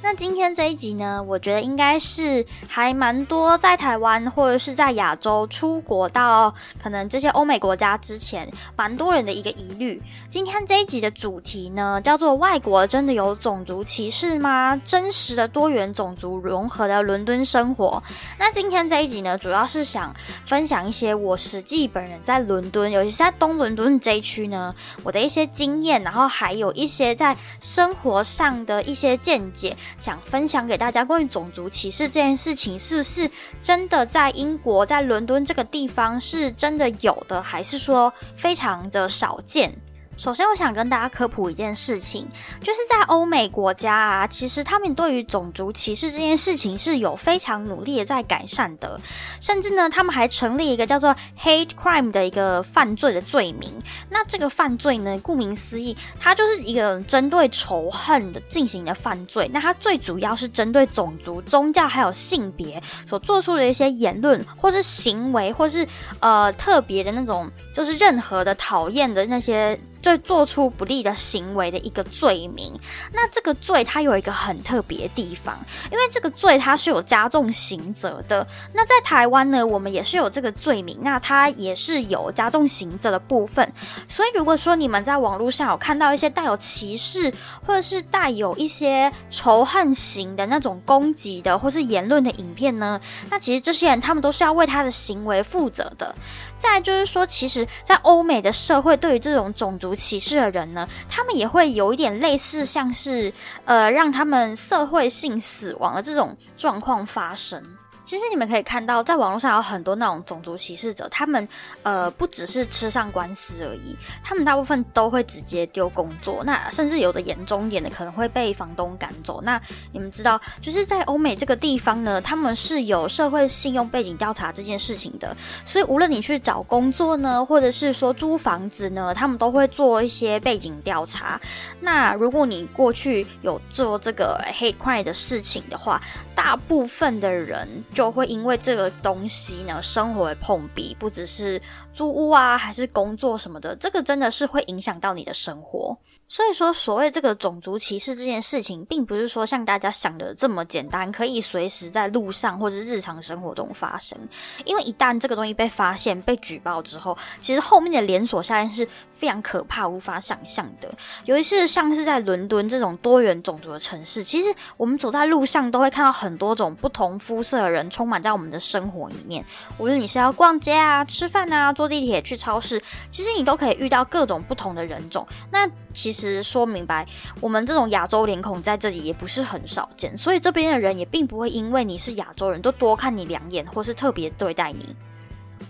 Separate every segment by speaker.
Speaker 1: 那今天这一集呢，我觉得应该是还蛮多在台湾或者是在亚洲出国到可能这些欧美国家之前，蛮多人的一个疑虑。今天这一集的主题呢，叫做“外国真的有种族歧视吗？真实的多元种族融合的伦敦生活。”那今天这一集呢，主要是想分享一些我实际本人在伦敦，尤其是在东伦敦这一区呢，我的一些经验，然后还有一些在生活上的一些见解。想分享给大家关于种族歧视这件事情，是不是真的在英国，在伦敦这个地方是真的有的，还是说非常的少见？首先，我想跟大家科普一件事情，就是在欧美国家啊，其实他们对于种族歧视这件事情是有非常努力的在改善的，甚至呢，他们还成立一个叫做 hate crime 的一个犯罪的罪名。那这个犯罪呢，顾名思义，它就是一个针对仇恨的进行的犯罪。那它最主要是针对种族、宗教还有性别所做出的一些言论，或是行为，或是呃特别的那种，就是任何的讨厌的那些。对做出不利的行为的一个罪名，那这个罪它有一个很特别的地方，因为这个罪它是有加重刑责的。那在台湾呢，我们也是有这个罪名，那它也是有加重刑责的部分。所以如果说你们在网络上有看到一些带有歧视，或者是带有一些仇恨型的那种攻击的或是言论的影片呢，那其实这些人他们都是要为他的行为负责的。再就是说，其实，在欧美的社会，对于这种种族歧视的人呢，他们也会有一点类似，像是呃，让他们社会性死亡的这种状况发生。其实你们可以看到，在网络上有很多那种种族歧视者，他们呃不只是吃上官司而已，他们大部分都会直接丢工作，那甚至有的严重点的可能会被房东赶走。那你们知道，就是在欧美这个地方呢，他们是有社会信用背景调查这件事情的，所以无论你去找工作呢，或者是说租房子呢，他们都会做一些背景调查。那如果你过去有做这个 hate crime 的事情的话，大部分的人。就会因为这个东西呢，生活碰壁，不只是租屋啊，还是工作什么的，这个真的是会影响到你的生活。所以说，所谓这个种族歧视这件事情，并不是说像大家想的这么简单，可以随时在路上或者日常生活中发生。因为一旦这个东西被发现、被举报之后，其实后面的连锁效应是非常可怕、无法想象的。尤其是像是在伦敦这种多元种族的城市，其实我们走在路上都会看到很多种不同肤色的人充满在我们的生活里面。无论你是要逛街啊、吃饭啊、坐地铁、去超市，其实你都可以遇到各种不同的人种。那其实说明白，我们这种亚洲脸孔在这里也不是很少见，所以这边的人也并不会因为你是亚洲人，就多看你两眼，或是特别对待你。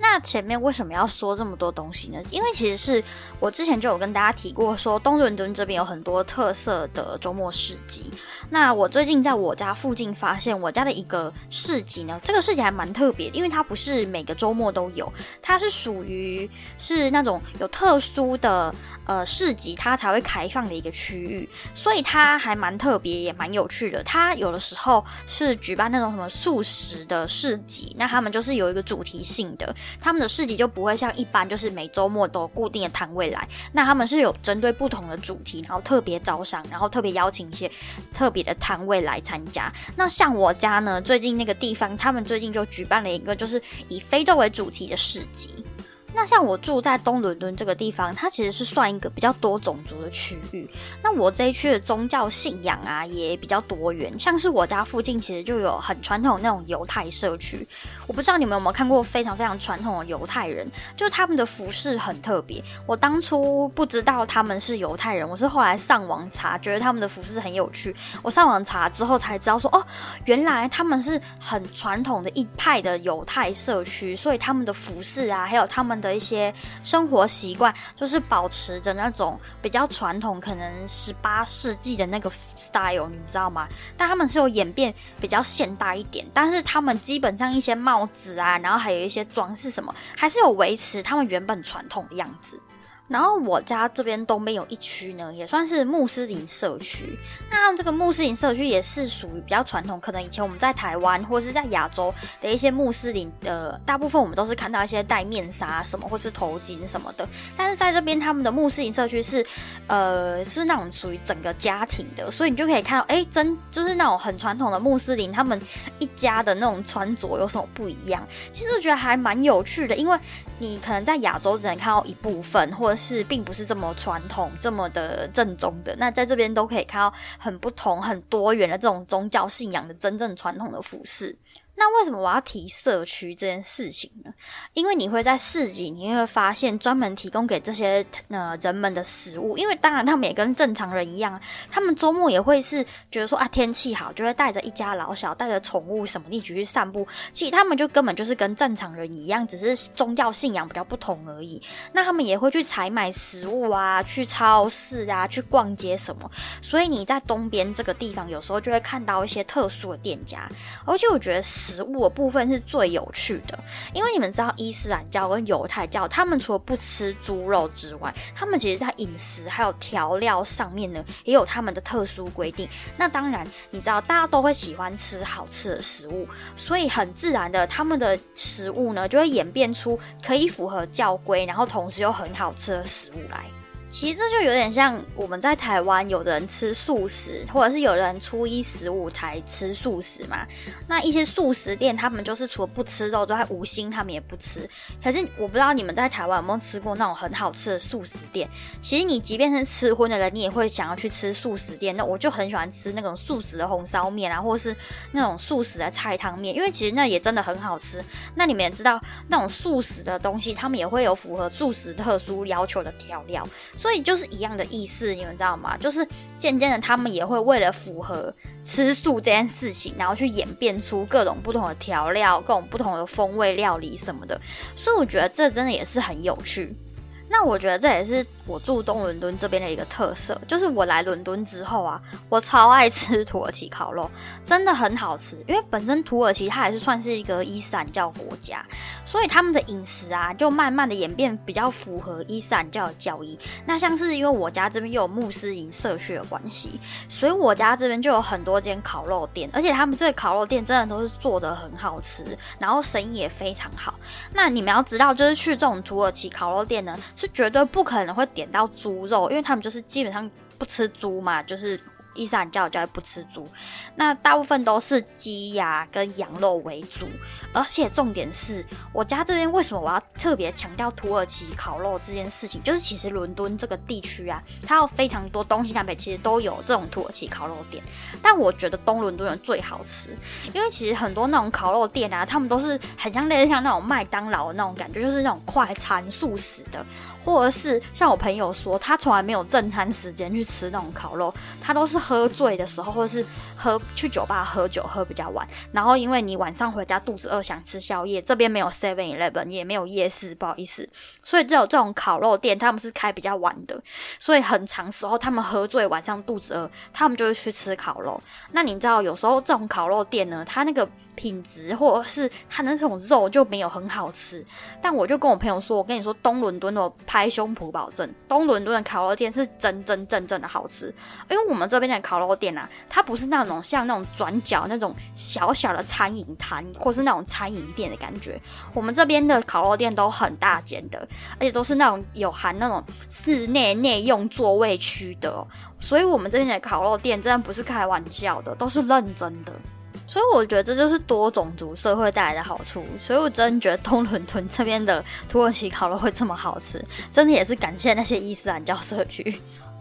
Speaker 1: 那前面为什么要说这么多东西呢？因为其实是我之前就有跟大家提过，说东伦敦这边有很多特色的周末市集。那我最近在我家附近发现，我家的一个市集呢，这个市集还蛮特别，因为它不是每个周末都有，它是属于是那种有特殊的呃市集，它才会开放的一个区域，所以它还蛮特别，也蛮有趣的。它有的时候是举办那种什么素食的市集，那他们就是有一个主题性的。他们的市集就不会像一般，就是每周末都固定的摊位来。那他们是有针对不同的主题，然后特别招商，然后特别邀请一些特别的摊位来参加。那像我家呢，最近那个地方，他们最近就举办了一个，就是以非洲为主题的市集。那像我住在东伦敦这个地方，它其实是算一个比较多种族的区域。那我这一区的宗教信仰啊也比较多元，像是我家附近其实就有很传统那种犹太社区。我不知道你们有没有看过非常非常传统的犹太人，就是他们的服饰很特别。我当初不知道他们是犹太人，我是后来上网查，觉得他们的服饰很有趣。我上网查之后才知道说，哦，原来他们是很传统的一派的犹太社区，所以他们的服饰啊，还有他们。的一些生活习惯，就是保持着那种比较传统，可能十八世纪的那个 style，你知道吗？但他们是有演变比较现代一点，但是他们基本上一些帽子啊，然后还有一些装饰什么，还是有维持他们原本传统的样子。然后我家这边东边有一区呢，也算是穆斯林社区。那这个穆斯林社区也是属于比较传统，可能以前我们在台湾或者是在亚洲的一些穆斯林的，大部分我们都是看到一些戴面纱什么，或是头巾什么的。但是在这边，他们的穆斯林社区是，呃，是那种属于整个家庭的，所以你就可以看到，哎，真就是那种很传统的穆斯林，他们一家的那种穿着有什么不一样？其实我觉得还蛮有趣的，因为你可能在亚洲只能看到一部分，或者是并不是这么传统、这么的正宗的。那在这边都可以看到很不同、很多元的这种宗教信仰的真正传统的服饰。那为什么我要提社区这件事情呢？因为你会在市集，你会发现专门提供给这些呃人们的食物。因为当然他们也跟正常人一样，他们周末也会是觉得说啊天气好，就会带着一家老小，带着宠物什么一起去散步。其实他们就根本就是跟正常人一样，只是宗教信仰比较不同而已。那他们也会去采买食物啊，去超市啊，去逛街什么。所以你在东边这个地方，有时候就会看到一些特殊的店家，而且我觉得。食物的部分是最有趣的，因为你们知道伊斯兰教跟犹太教，他们除了不吃猪肉之外，他们其实在饮食还有调料上面呢，也有他们的特殊规定。那当然，你知道大家都会喜欢吃好吃的食物，所以很自然的，他们的食物呢就会演变出可以符合教规，然后同时又很好吃的食物来。其实这就有点像我们在台湾，有的人吃素食，或者是有人初一十五才吃素食嘛。那一些素食店，他们就是除了不吃肉之外，无心他们也不吃。可是我不知道你们在台湾有没有吃过那种很好吃的素食店。其实你即便是吃荤的人，你也会想要去吃素食店。那我就很喜欢吃那种素食的红烧面啊，或是那种素食的菜汤面，因为其实那也真的很好吃。那你们也知道，那种素食的东西，他们也会有符合素食特殊要求的调料。所以就是一样的意思，你们知道吗？就是渐渐的，他们也会为了符合吃素这件事情，然后去演变出各种不同的调料、各种不同的风味料理什么的。所以我觉得这真的也是很有趣。那我觉得这也是。我住东伦敦这边的一个特色，就是我来伦敦之后啊，我超爱吃土耳其烤肉，真的很好吃。因为本身土耳其它还是算是一个伊斯兰教国家，所以他们的饮食啊，就慢慢的演变比较符合伊斯兰教的教义。那像是因为我家这边又有穆斯林社区的关系，所以我家这边就有很多间烤肉店，而且他们这个烤肉店真的都是做的很好吃，然后生意也非常好。那你们要知道，就是去这种土耳其烤肉店呢，是绝对不可能会。点到猪肉，因为他们就是基本上不吃猪嘛，就是。伊斯兰教教不吃猪，那大部分都是鸡呀跟羊肉为主，而且重点是我家这边为什么我要特别强调土耳其烤肉这件事情？就是其实伦敦这个地区啊，它有非常多东西南北其实都有这种土耳其烤肉店，但我觉得东伦敦人最好吃，因为其实很多那种烤肉店啊，他们都是很像类似像那种麦当劳的那种感觉，就是那种快餐素食的，或者是像我朋友说，他从来没有正餐时间去吃那种烤肉，他都是。喝醉的时候，或者是喝去酒吧喝酒喝比较晚，然后因为你晚上回家肚子饿想吃宵夜，这边没有 Seven Eleven，也没有夜市，不好意思，所以只有这种烤肉店，他们是开比较晚的，所以很长时候他们喝醉晚上肚子饿，他们就会去吃烤肉。那你知道有时候这种烤肉店呢，它那个。品质或者是它的那种肉就没有很好吃，但我就跟我朋友说，我跟你说，东伦敦的拍胸脯保证，东伦敦的烤肉店是真真正正的好吃。因为我们这边的烤肉店啊，它不是那种像那种转角那种小小的餐饮摊，或是那种餐饮店的感觉。我们这边的烤肉店都很大间的，而且都是那种有含那种室内内用座位区的，所以我们这边的烤肉店真的不是开玩笑的，都是认真的。所以我觉得这就是多种族社会带来的好处，所以我真觉得东伦敦这边的土耳其烤肉会这么好吃，真的也是感谢那些伊斯兰教社区。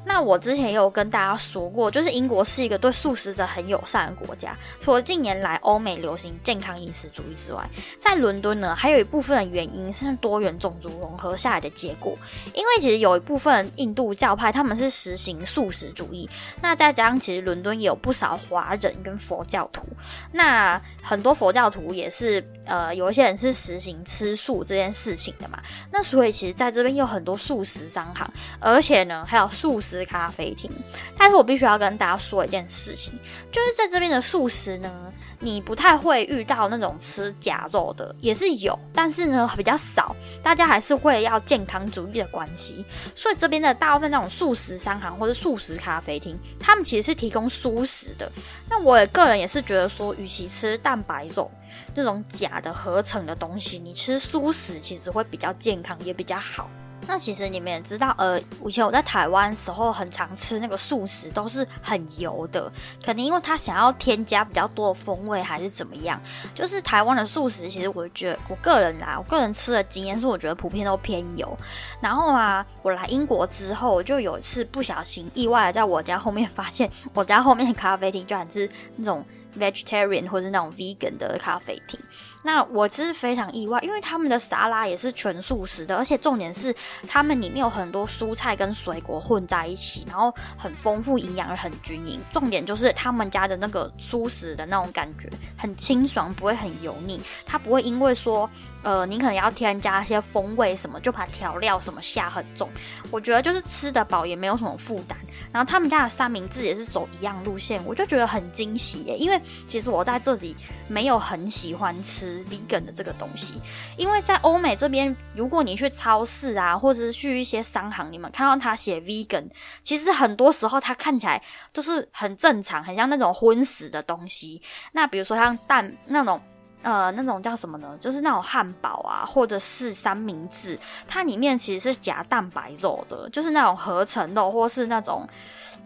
Speaker 1: 那我之前也有跟大家说过，就是英国是一个对素食者很友善的国家。除了近年来欧美流行健康饮食主义之外，在伦敦呢，还有一部分的原因是多元种族融合下来的结果。因为其实有一部分印度教派他们是实行素食主义，那再加上其实伦敦也有不少华人跟佛教徒，那很多佛教徒也是呃有一些人是实行吃素这件事情的嘛。那所以其实在这边有很多素食商行，而且呢还有素食。咖啡厅。但是我必须要跟大家说一件事情，就是在这边的素食呢，你不太会遇到那种吃假肉的，也是有，但是呢比较少。大家还是会要健康主义的关系，所以这边的大部分那种素食商行或者素食咖啡厅，他们其实是提供素食的。那我个人也是觉得说，与其吃蛋白肉那种假的合成的东西，你吃素食其实会比较健康，也比较好。那其实你们也知道，呃，以前我在台湾时候很常吃那个素食，都是很油的，可能因为他想要添加比较多的风味，还是怎么样。就是台湾的素食，其实我觉得我个人啊，我个人吃的经验是，我觉得普遍都偏油。然后啊，我来英国之后，就有一次不小心意外的在我家后面发现，我家后面的咖啡厅居然是那种 vegetarian 或是那种 vegan 的咖啡厅。那我其实非常意外，因为他们的沙拉也是全素食的，而且重点是他们里面有很多蔬菜跟水果混在一起，然后很丰富，营养很均匀。重点就是他们家的那个素食的那种感觉很清爽，不会很油腻，它不会因为说呃你可能要添加一些风味什么，就把调料什么下很重。我觉得就是吃得饱，也没有什么负担。然后他们家的三明治也是走一样路线，我就觉得很惊喜耶，因为其实我在这里没有很喜欢吃。Vegan 的这个东西，因为在欧美这边，如果你去超市啊，或者是去一些商行，你们看到他写 vegan，其实很多时候它看起来就是很正常，很像那种荤食的东西。那比如说像蛋那种，呃，那种叫什么呢？就是那种汉堡啊，或者是三明治，它里面其实是夹蛋白肉的，就是那种合成肉，或是那种。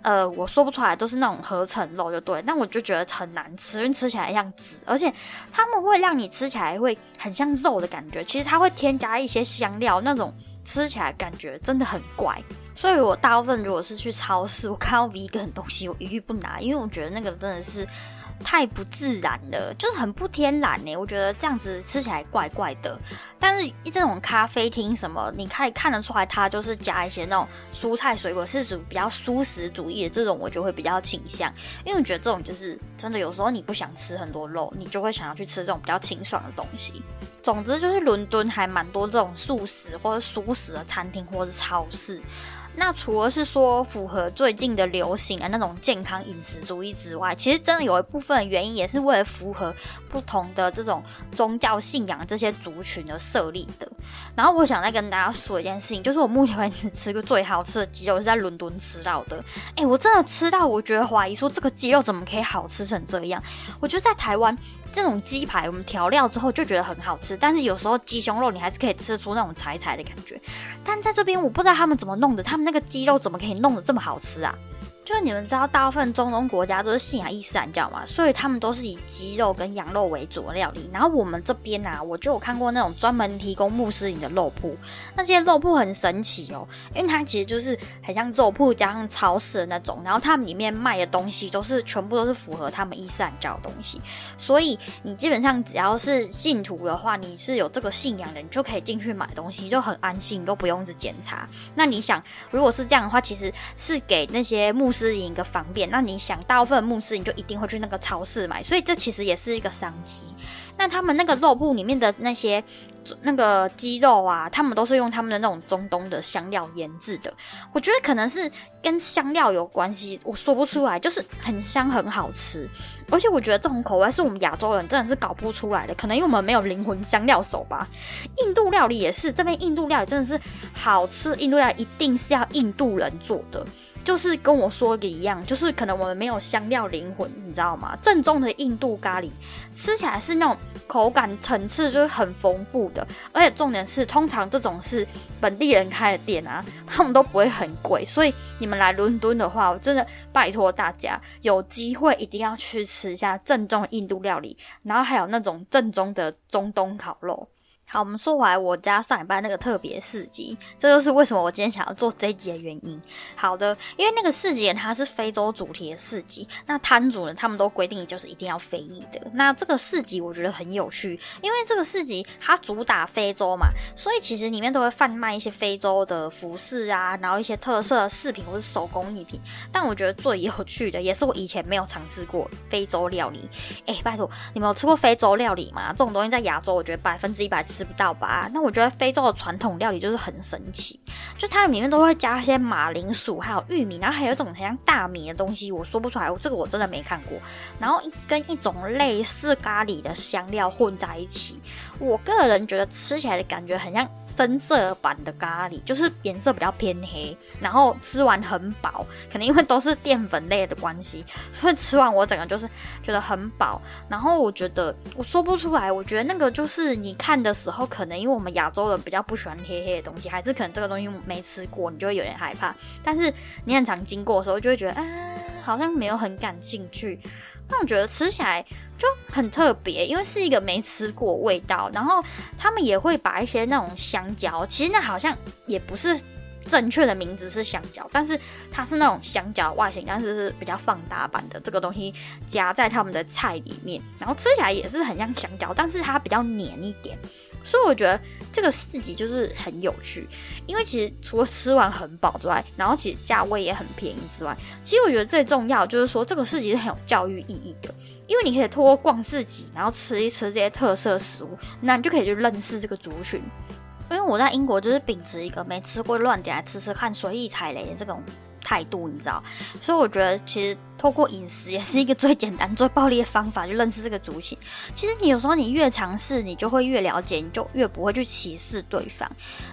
Speaker 1: 呃，我说不出来，都是那种合成肉，就对。但我就觉得很难吃，因为吃起来像纸，而且他们会让你吃起来会很像肉的感觉。其实它会添加一些香料，那种吃起来感觉真的很怪。所以我大部分如果是去超市，我看到 vegan 东西，我一律不拿，因为我觉得那个真的是。太不自然了，就是很不天然呢。我觉得这样子吃起来怪怪的。但是这种咖啡厅什么，你可以看得出来，它就是加一些那种蔬菜水果，是属比较素食主义的这种，我就会比较倾向。因为我觉得这种就是真的，有时候你不想吃很多肉，你就会想要去吃这种比较清爽的东西。总之就是伦敦还蛮多这种素食或者素食的餐厅或者超市。那除了是说符合最近的流行的那种健康饮食主义之外，其实真的有一部分原因也是为了符合不同的这种宗教信仰这些族群而设立的。然后我想再跟大家说一件事情，就是我目前为止吃过最好吃的鸡肉是在伦敦吃到的。哎，我真的吃到，我觉得怀疑说这个鸡肉怎么可以好吃成这样？我觉得在台湾。这种鸡排，我们调料之后就觉得很好吃，但是有时候鸡胸肉你还是可以吃出那种柴柴的感觉。但在这边，我不知道他们怎么弄的，他们那个鸡肉怎么可以弄得这么好吃啊？就你们知道，大部分中东国家都是信仰伊斯兰教嘛，所以他们都是以鸡肉跟羊肉为主的料理。然后我们这边啊，我就有看过那种专门提供穆斯林的肉铺，那些肉铺很神奇哦，因为它其实就是很像肉铺加上超市的那种，然后他们里面卖的东西都是全部都是符合他们伊斯兰教的东西，所以你基本上只要是信徒的话，你是有这个信仰的，你就可以进去买东西，就很安心，都不用去检查。那你想，如果是这样的话，其实是给那些穆斯林一个方便，那你想大部分穆斯林就一定会去那个超市买，所以这其实也是一个商机。那他们那个肉铺里面的那些那个鸡肉啊，他们都是用他们的那种中东的香料腌制的。我觉得可能是跟香料有关系，我说不出来，就是很香很好吃。而且我觉得这种口味是我们亚洲人真的是搞不出来的，可能因为我们没有灵魂香料手吧。印度料理也是，这边印度料理真的是好吃，印度料理一定是要印度人做的。就是跟我说的一样，就是可能我们没有香料灵魂，你知道吗？正宗的印度咖喱吃起来是那种口感层次就是很丰富的，而且重点是，通常这种是本地人开的店啊，他们都不会很贵。所以你们来伦敦的话，我真的拜托大家有机会一定要去吃一下正宗的印度料理，然后还有那种正宗的中东烤肉。好，我们说回来，我家上一班那个特别市集，这就是为什么我今天想要做这一集的原因。好的，因为那个市集它是非洲主题的市集，那摊主呢，他们都规定就是一定要非裔的。那这个市集我觉得很有趣，因为这个市集它主打非洲嘛，所以其实里面都会贩卖一些非洲的服饰啊，然后一些特色饰品或是手工艺品。但我觉得最有趣的，也是我以前没有尝试过非洲料理。哎，拜托，你们有吃过非洲料理吗？这种东西在亚洲，我觉得百分之一百吃。吃不到吧？那我觉得非洲的传统料理就是很神奇，就它里面都会加一些马铃薯，还有玉米，然后还有一种很像大米的东西，我说不出来，我这个我真的没看过。然后跟一种类似咖喱的香料混在一起，我个人觉得吃起来的感觉很像深色版的咖喱，就是颜色比较偏黑，然后吃完很饱，可能因为都是淀粉类的关系，所以吃完我整个就是觉得很饱。然后我觉得我说不出来，我觉得那个就是你看的时候，然后可能因为我们亚洲人比较不喜欢黑黑的东西，还是可能这个东西没吃过，你就会有点害怕。但是你很常经过的时候，就会觉得啊，好像没有很感兴趣。那我觉得吃起来就很特别，因为是一个没吃过味道。然后他们也会把一些那种香蕉，其实那好像也不是正确的名字是香蕉，但是它是那种香蕉外形，但是是比较放大版的这个东西夹在他们的菜里面，然后吃起来也是很像香蕉，但是它比较黏一点。所以我觉得这个市集就是很有趣，因为其实除了吃完很饱之外，然后其实价位也很便宜之外，其实我觉得最重要就是说这个市集是很有教育意义的，因为你可以通过逛市集，然后吃一吃这些特色食物，那你就可以去认识这个族群。因为我在英国就是秉持一个没吃过乱点来吃吃看，随意踩雷的这种态度，你知道，所以我觉得其实。透过饮食也是一个最简单、最暴力的方法，去认识这个族群。其实你有时候你越尝试，你就会越了解，你就越不会去歧视对方。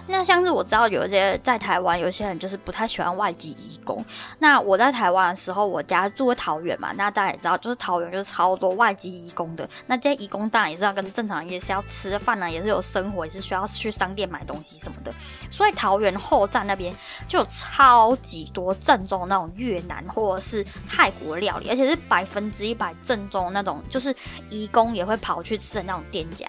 Speaker 1: 那像是我知道有一些在台湾，有些人就是不太喜欢外籍义工。那我在台湾的时候，我家住在桃园嘛，那大家也知道，就是桃园就是超多外籍义工的。那这些义工当然也是要跟正常人也是要吃饭啊，也是有生活，也是需要去商店买东西什么的。所以桃园后站那边就有超级多正宗那种越南或者是泰。国料理，而且是百分之一百正宗那种，就是义工也会跑去吃的那种店家。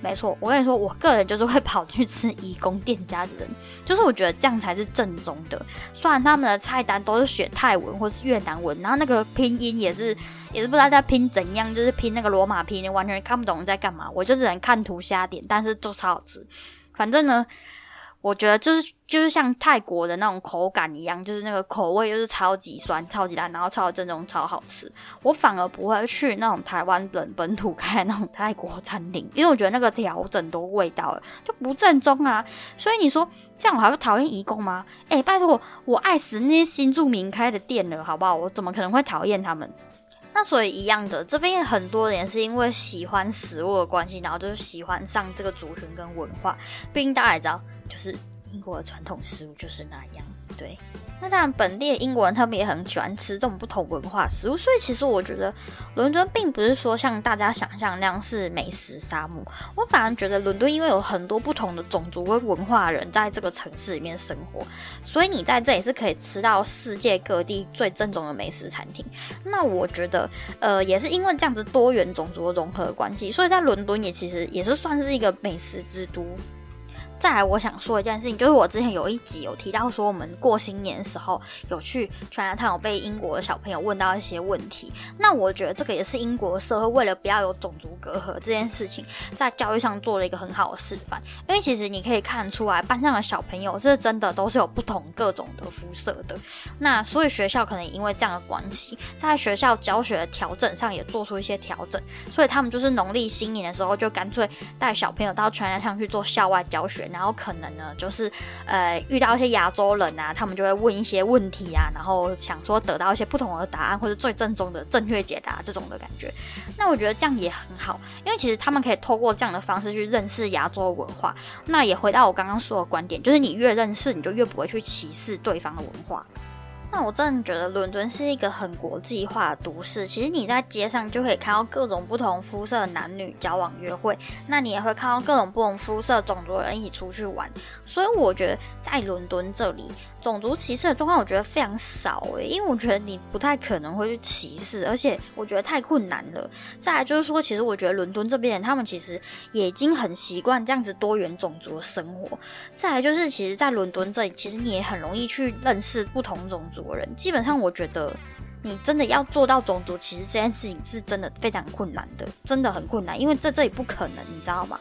Speaker 1: 没错，我跟你说，我个人就是会跑去吃义工店家的人，就是我觉得这样才是正宗的。虽然他们的菜单都是写泰文或是越南文，然后那个拼音也是也是不知道在拼怎样，就是拼那个罗马拼音，完全看不懂在干嘛。我就只能看图瞎点，但是就超好吃。反正呢。我觉得就是就是像泰国的那种口感一样，就是那个口味就是超级酸、超级辣，然后超正宗、超好吃。我反而不会去那种台湾人本土开那种泰国餐厅，因为我觉得那个调整都味道了就不正宗啊。所以你说这样我还会讨厌移工吗？哎，拜托我，我爱死那些新住民开的店了，好不好？我怎么可能会讨厌他们？那所以一样的，这边很多人是因为喜欢食物的关系，然后就是喜欢上这个族群跟文化。毕竟大家也知道。就是英国的传统食物就是那样，对。那当然，本地的英国人他们也很喜欢吃这种不同文化食物，所以其实我觉得伦敦并不是说像大家想象那样是美食沙漠。我反而觉得伦敦因为有很多不同的种族跟文化人在这个城市里面生活，所以你在这里是可以吃到世界各地最正宗的美食餐厅。那我觉得，呃，也是因为这样子多元种族的融合关系，所以在伦敦也其实也是算是一个美食之都。再来，我想说一件事情，就是我之前有一集有提到说，我们过新年的时候有去全家汤，有被英国的小朋友问到一些问题。那我觉得这个也是英国社会为了不要有种族隔阂这件事情，在教育上做了一个很好的示范。因为其实你可以看出来，班上的小朋友是真的都是有不同各种的肤色的。那所以学校可能因为这样的关系，在学校教学的调整上也做出一些调整。所以他们就是农历新年的时候，就干脆带小朋友到全家汤去做校外教学。然后可能呢，就是呃遇到一些亚洲人啊，他们就会问一些问题啊，然后想说得到一些不同的答案或者最正宗的正确解答这种的感觉。那我觉得这样也很好，因为其实他们可以透过这样的方式去认识亚洲文化。那也回到我刚刚说的观点，就是你越认识，你就越不会去歧视对方的文化。那我真的觉得伦敦是一个很国际化的都市。其实你在街上就可以看到各种不同肤色的男女交往约会，那你也会看到各种不同肤色种族的人一起出去玩。所以我觉得在伦敦这里。种族歧视的状况，我觉得非常少诶，因为我觉得你不太可能会去歧视，而且我觉得太困难了。再来就是说，其实我觉得伦敦这边人他们其实也已经很习惯这样子多元种族的生活。再来就是，其实，在伦敦这里，其实你也很容易去认识不同种族的人。基本上，我觉得你真的要做到种族，歧视这件事情是真的非常困难的，真的很困难，因为在这里不可能，你知道吗？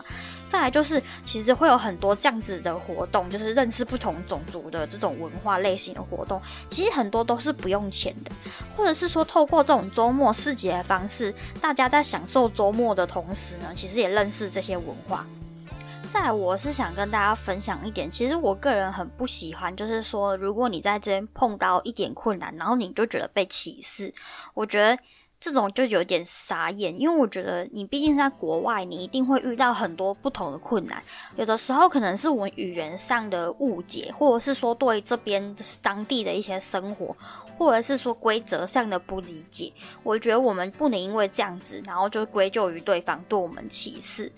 Speaker 1: 再来就是，其实会有很多这样子的活动，就是认识不同种族的这种文化类型的活动。其实很多都是不用钱的，或者是说透过这种周末市集的方式，大家在享受周末的同时呢，其实也认识这些文化。再我是想跟大家分享一点，其实我个人很不喜欢，就是说如果你在这边碰到一点困难，然后你就觉得被歧视，我觉得。这种就有点傻眼，因为我觉得你毕竟是在国外，你一定会遇到很多不同的困难。有的时候可能是我们语言上的误解，或者是说对这边当地的一些生活，或者是说规则上的不理解。我觉得我们不能因为这样子，然后就归咎于对方对我们歧视。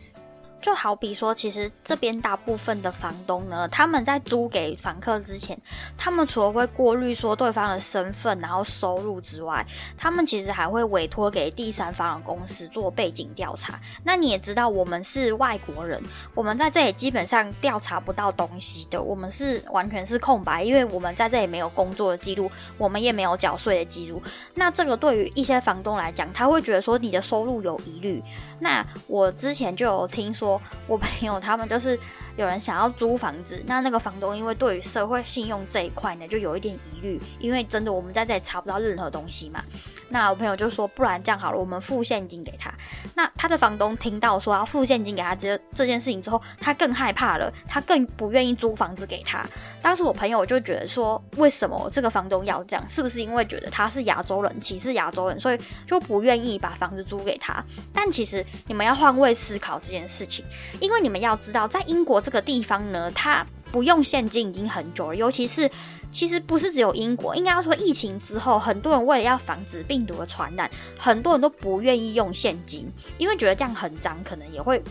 Speaker 1: 就好比说，其实这边大部分的房东呢，他们在租给房客之前，他们除了会过滤说对方的身份，然后收入之外，他们其实还会委托给第三方的公司做背景调查。那你也知道，我们是外国人，我们在这里基本上调查不到东西的，我们是完全是空白，因为我们在这里没有工作的记录，我们也没有缴税的记录。那这个对于一些房东来讲，他会觉得说你的收入有疑虑。那我之前就有听说。我朋友他们就是有人想要租房子，那那个房东因为对于社会信用这一块呢，就有一点疑虑，因为真的我们在这里查不到任何东西嘛。那我朋友就说，不然这样好了，我们付现金给他。那他的房东听到说要付现金给他这这件事情之后，他更害怕了，他更不愿意租房子给他。当时我朋友就觉得说，为什么这个房东要这样？是不是因为觉得他是亚洲人，歧视亚洲人，所以就不愿意把房子租给他？但其实你们要换位思考这件事情。因为你们要知道，在英国这个地方呢，它不用现金已经很久了。尤其是，其实不是只有英国，应该要说疫情之后，很多人为了要防止病毒的传染，很多人都不愿意用现金，因为觉得这样很脏，可能也会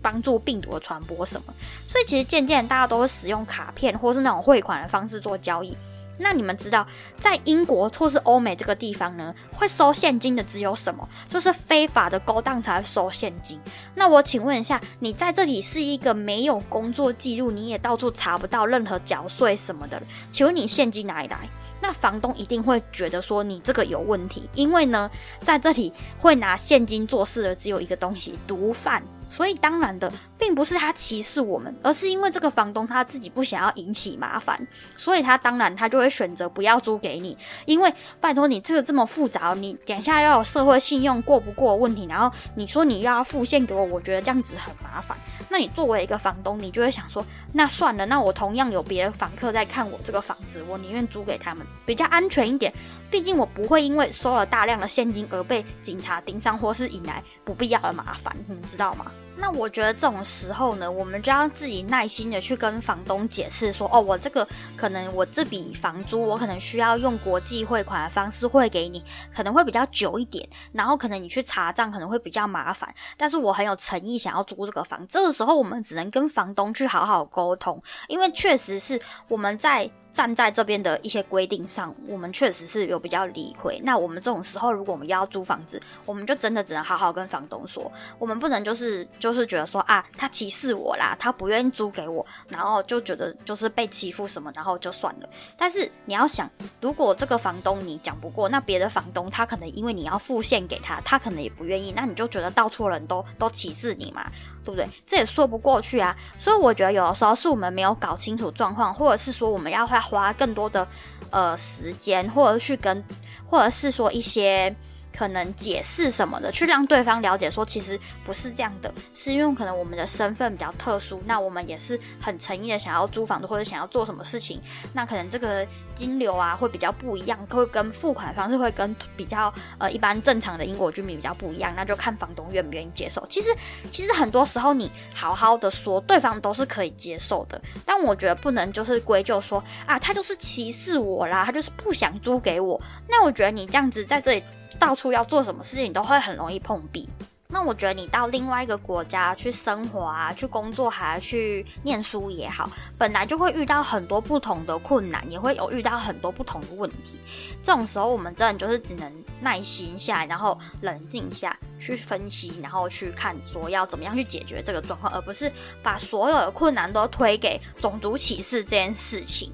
Speaker 1: 帮助病毒的传播什么。所以其实渐渐大家都会使用卡片或是那种汇款的方式做交易。那你们知道，在英国或是欧美这个地方呢，会收现金的只有什么？就是非法的勾当才收现金。那我请问一下，你在这里是一个没有工作记录，你也到处查不到任何缴税什么的，请问你现金哪里来？那房东一定会觉得说你这个有问题，因为呢，在这里会拿现金做事的只有一个东西——毒贩。所以当然的，并不是他歧视我们，而是因为这个房东他自己不想要引起麻烦，所以他当然他就会选择不要租给你。因为拜托你这个这么复杂，你等下要有社会信用过不过问题，然后你说你又要付现给我，我觉得这样子很麻烦。那你作为一个房东，你就会想说，那算了，那我同样有别的房客在看我这个房子，我宁愿租给他们，比较安全一点。毕竟我不会因为收了大量的现金而被警察盯上，或是引来不必要的麻烦，你们知道吗？那我觉得这种时候呢，我们就要自己耐心的去跟房东解释说，哦，我这个可能我这笔房租，我可能需要用国际汇款的方式汇给你，可能会比较久一点，然后可能你去查账可能会比较麻烦，但是我很有诚意想要租这个房，这个时候我们只能跟房东去好好沟通，因为确实是我们在。站在这边的一些规定上，我们确实是有比较理亏。那我们这种时候，如果我们要租房子，我们就真的只能好好跟房东说，我们不能就是就是觉得说啊，他歧视我啦，他不愿意租给我，然后就觉得就是被欺负什么，然后就算了。但是你要想，如果这个房东你讲不过，那别的房东他可能因为你要付现给他，他可能也不愿意，那你就觉得到处人都都歧视你嘛。对不对？这也说不过去啊。所以我觉得有的时候是我们没有搞清楚状况，或者是说我们要花更多的呃时间，或者去跟，或者是说一些。可能解释什么的，去让对方了解说，其实不是这样的，是因为可能我们的身份比较特殊，那我们也是很诚意的想要租房子或者想要做什么事情，那可能这个金流啊会比较不一样，会跟付款方式会跟比较呃一般正常的英国居民比较不一样，那就看房东愿不愿意接受。其实其实很多时候你好好的说，对方都是可以接受的，但我觉得不能就是归咎说啊他就是歧视我啦，他就是不想租给我。那我觉得你这样子在这里。到处要做什么事情都会很容易碰壁。那我觉得你到另外一个国家去生活啊，去工作还去念书也好，本来就会遇到很多不同的困难，也会有遇到很多不同的问题。这种时候，我们真的就是只能耐心下来，然后冷静下去分析，然后去看说要怎么样去解决这个状况，而不是把所有的困难都推给种族歧视这件事情。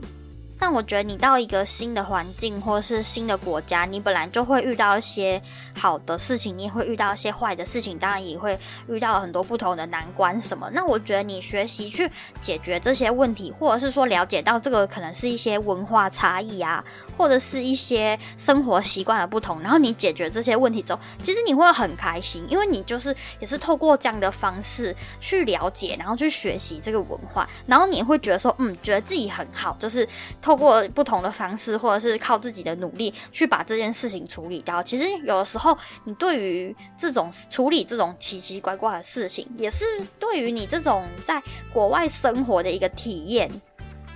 Speaker 1: 但我觉得你到一个新的环境或是新的国家，你本来就会遇到一些好的事情，你也会遇到一些坏的事情，当然也会遇到很多不同的难关什么。那我觉得你学习去解决这些问题，或者是说了解到这个可能是一些文化差异啊，或者是一些生活习惯的不同，然后你解决这些问题之后，其实你会很开心，因为你就是也是透过这样的方式去了解，然后去学习这个文化，然后你会觉得说，嗯，觉得自己很好，就是。透过不同的方式，或者是靠自己的努力去把这件事情处理掉。其实有的时候，你对于这种处理这种奇奇怪怪的事情，也是对于你这种在国外生活的一个体验。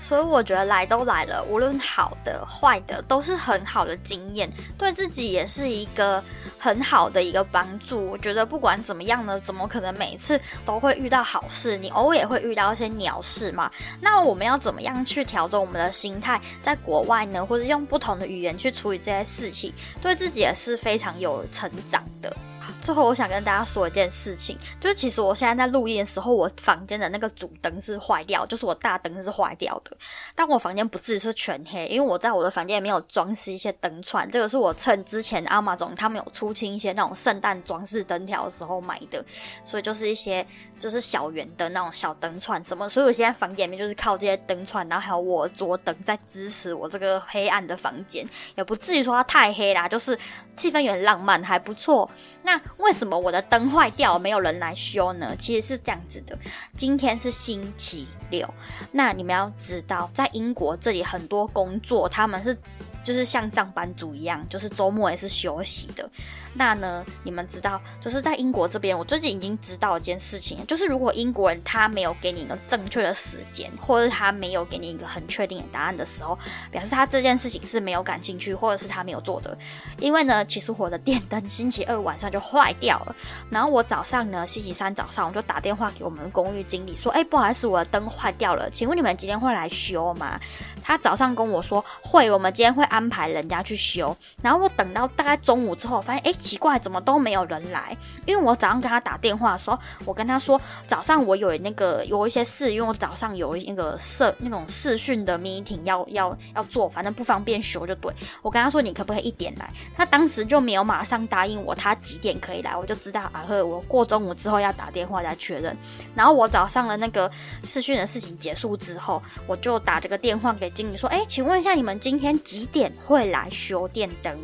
Speaker 1: 所以我觉得来都来了，无论好的坏的，都是很好的经验，对自己也是一个很好的一个帮助。我觉得不管怎么样呢，怎么可能每次都会遇到好事？你偶尔也会遇到一些鸟事嘛。那我们要怎么样去调整我们的心态，在国外呢，或者用不同的语言去处理这些事情，对自己也是非常有成长的。最后，我想跟大家说一件事情，就是其实我现在在录音的时候，我房间的那个主灯是坏掉，就是我大灯是坏掉的。但我房间不至于是全黑，因为我在我的房间里面有装饰一些灯串，这个是我趁之前阿玛总他们有出清一些那种圣诞装饰灯条的时候买的，所以就是一些就是小圆的那种小灯串什么。所以我现在房间里面就是靠这些灯串，然后还有我桌灯在支持我这个黑暗的房间，也不至于说它太黑啦，就是气氛有点浪漫，还不错。那为什么我的灯坏掉，没有人来修呢？其实是这样子的，今天是星期六，那你们要知道，在英国这里很多工作，他们是。就是像上班族一样，就是周末也是休息的。那呢，你们知道，就是在英国这边，我最近已经知道一件事情，就是如果英国人他没有给你一个正确的时间，或者他没有给你一个很确定的答案的时候，表示他这件事情是没有感兴趣，或者是他没有做的。因为呢，其实我的电灯 星期二晚上就坏掉了，然后我早上呢，星期三早上我就打电话给我们公寓经理说：“哎，不好意思，我的灯坏掉了，请问你们今天会来修吗？”他早上跟我说：“会，我们今天会。”安排人家去修，然后我等到大概中午之后，发现哎奇怪，怎么都没有人来？因为我早上跟他打电话的时候，我跟他说早上我有那个有一些事，因为我早上有那个社那种视讯的 meeting 要要要做，反正不方便修就对。我跟他说你可不可以一点来？他当时就没有马上答应我，他几点可以来？我就知道啊呵，我过中午之后要打电话再确认。然后我早上的那个视讯的事情结束之后，我就打这个电话给经理说，哎，请问一下你们今天几点？会来修电灯，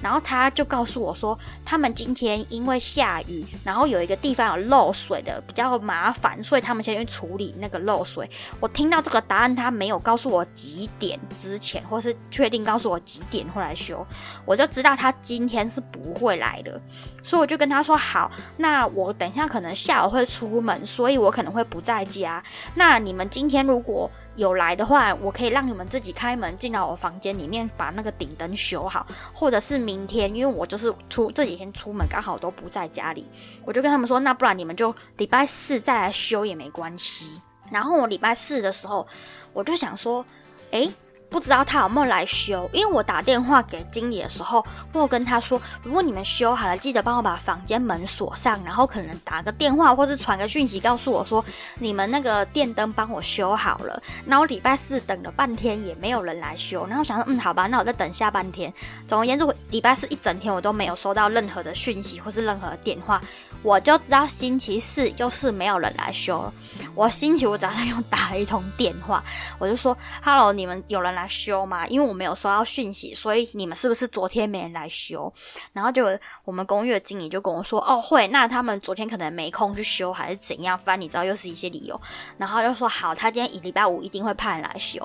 Speaker 1: 然后他就告诉我说，他们今天因为下雨，然后有一个地方有漏水的，比较麻烦，所以他们先去处理那个漏水。我听到这个答案，他没有告诉我几点之前，或是确定告诉我几点会来修，我就知道他今天是不会来的。所以我就跟他说好，那我等一下可能下午会出门，所以我可能会不在家。那你们今天如果有来的话，我可以让你们自己开门进到我房间里面，把那个顶灯修好，或者是明天，因为我就是出这几天出门刚好都不在家里，我就跟他们说，那不然你们就礼拜四再来修也没关系。然后我礼拜四的时候，我就想说，诶。不知道他有没有来修，因为我打电话给经理的时候，我跟他说，如果你们修好了，记得帮我把房间门锁上，然后可能打个电话或是传个讯息告诉我说，你们那个电灯帮我修好了。然后礼拜四等了半天也没有人来修，然后想说，嗯，好吧，那我再等下半天。总而言之，我礼拜四一整天我都没有收到任何的讯息或是任何电话，我就知道星期四又是没有人来修。我星期五早上又打了一通电话，我就说，Hello，你们有人来？修嘛，因为我没有收到讯息，所以你们是不是昨天没人来修？然后就我们公寓的经理就跟我说，哦会，那他们昨天可能没空去修，还是怎样？反正你知道又是一些理由。然后就说好，他今天礼拜五一定会派人来修。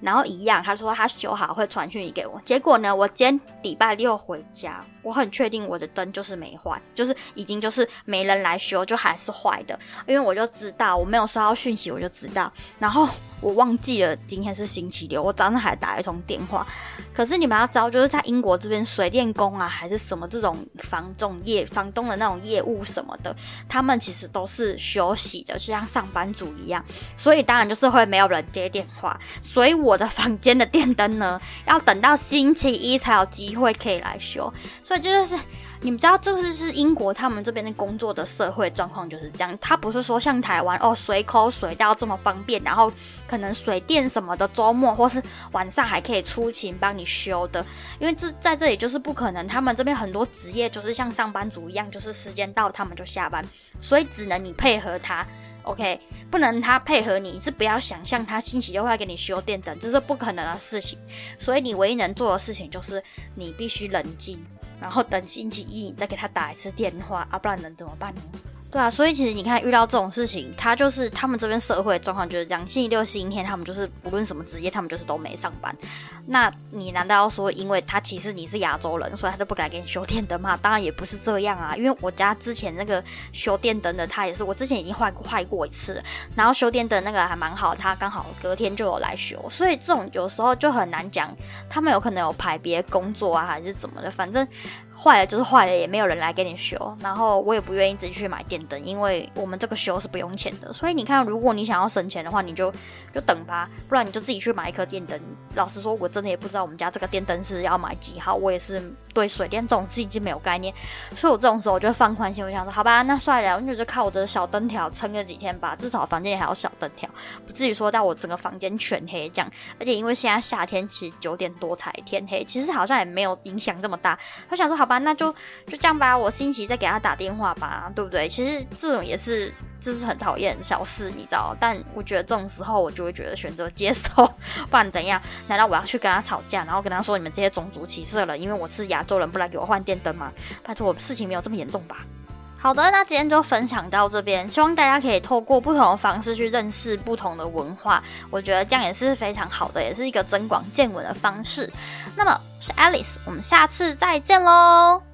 Speaker 1: 然后一样，他说他修好会传讯息给我。结果呢，我今天礼拜六回家，我很确定我的灯就是没坏，就是已经就是没人来修，就还是坏的。因为我就知道我没有收到讯息，我就知道。然后。我忘记了今天是星期六，我早上还打一通电话。可是你们要知道，就是在英国这边，水电工啊，还是什么这种房仲业、房东的那种业务什么的，他们其实都是休息的，就像上班族一样。所以当然就是会没有人接电话。所以我的房间的电灯呢，要等到星期一才有机会可以来修。所以就是。你们知道，这是是英国他们这边的工作的社会状况就是这样。他不是说像台湾哦，随口随到这么方便，然后可能水电什么的，周末或是晚上还可以出勤帮你修的。因为这在这里就是不可能，他们这边很多职业就是像上班族一样，就是时间到他们就下班，所以只能你配合他。OK，不能他配合你，是不要想象他星期六会给你修电灯，这是不可能的事情。所以你唯一能做的事情就是你必须冷静，然后等星期一你再给他打一次电话啊，不然能怎么办呢？对啊，所以其实你看，遇到这种事情，他就是他们这边社会状况就是这样。星期六、星期天，他们就是不论什么职业，他们就是都没上班。那你难道要说，因为他其实你是亚洲人，所以他就不敢给你修电灯吗？当然也不是这样啊。因为我家之前那个修电灯的，他也是我之前已经坏坏过一次，然后修电灯那个还蛮好，他刚好隔天就有来修。所以这种有时候就很难讲，他们有可能有排别工作啊，还是怎么的，反正坏了就是坏了，也没有人来给你修。然后我也不愿意自己去买电。等，因为我们这个修是不用钱的，所以你看，如果你想要省钱的话，你就就等吧，不然你就自己去买一颗电灯。老实说，我真的也不知道我们家这个电灯是要买几号，我也是对水电这种事情没有概念，所以我这种时候我就放宽心，我想说，好吧，那算了，我就靠我的小灯条撑个几天吧，至少房间里还有小灯条，不至于说到我整个房间全黑这样。而且因为现在夏天，其实九点多才天黑，其实好像也没有影响这么大。我想说，好吧，那就就这样吧，我星期再给他打电话吧，对不对？其实。其实这种也是，就是很讨厌小事，你知道？但我觉得这种时候，我就会觉得选择接受，不然怎样？难道我要去跟他吵架，然后跟他说你们这些种族歧视了？因为我是亚洲人，不来给我换电灯吗？拜托，事情没有这么严重吧？好的，那今天就分享到这边，希望大家可以透过不同的方式去认识不同的文化，我觉得这样也是非常好的，也是一个增广见闻的方式。那么是 Alice，我们下次再见喽。